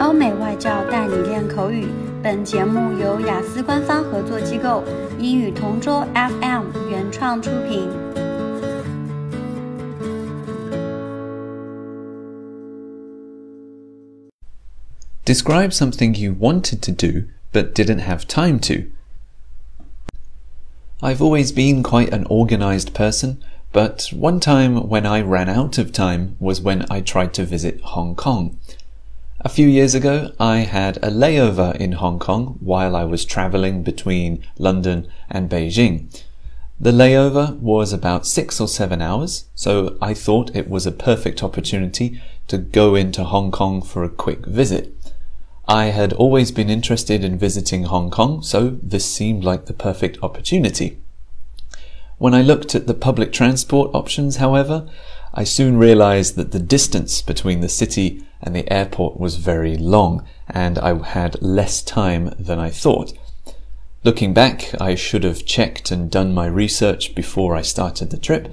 欧美外教带你练口语。本节目由雅思官方合作机构英语同桌 FM 原创出品。Describe something you wanted to do but didn't have time to. I've always been quite an organized person, but one time when I ran out of time was when I tried to visit Hong Kong. A few years ago, I had a layover in Hong Kong while I was traveling between London and Beijing. The layover was about six or seven hours, so I thought it was a perfect opportunity to go into Hong Kong for a quick visit. I had always been interested in visiting Hong Kong, so this seemed like the perfect opportunity. When I looked at the public transport options, however, I soon realized that the distance between the city and the airport was very long, and I had less time than I thought. Looking back, I should have checked and done my research before I started the trip,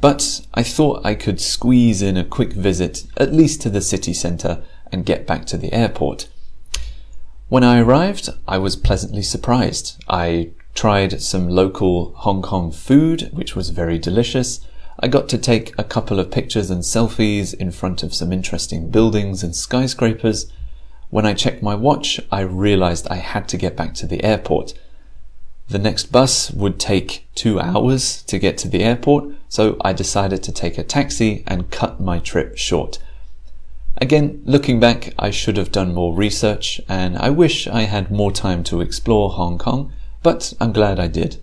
but I thought I could squeeze in a quick visit, at least to the city centre, and get back to the airport. When I arrived, I was pleasantly surprised. I tried some local Hong Kong food, which was very delicious. I got to take a couple of pictures and selfies in front of some interesting buildings and skyscrapers. When I checked my watch, I realized I had to get back to the airport. The next bus would take two hours to get to the airport, so I decided to take a taxi and cut my trip short. Again, looking back, I should have done more research and I wish I had more time to explore Hong Kong, but I'm glad I did.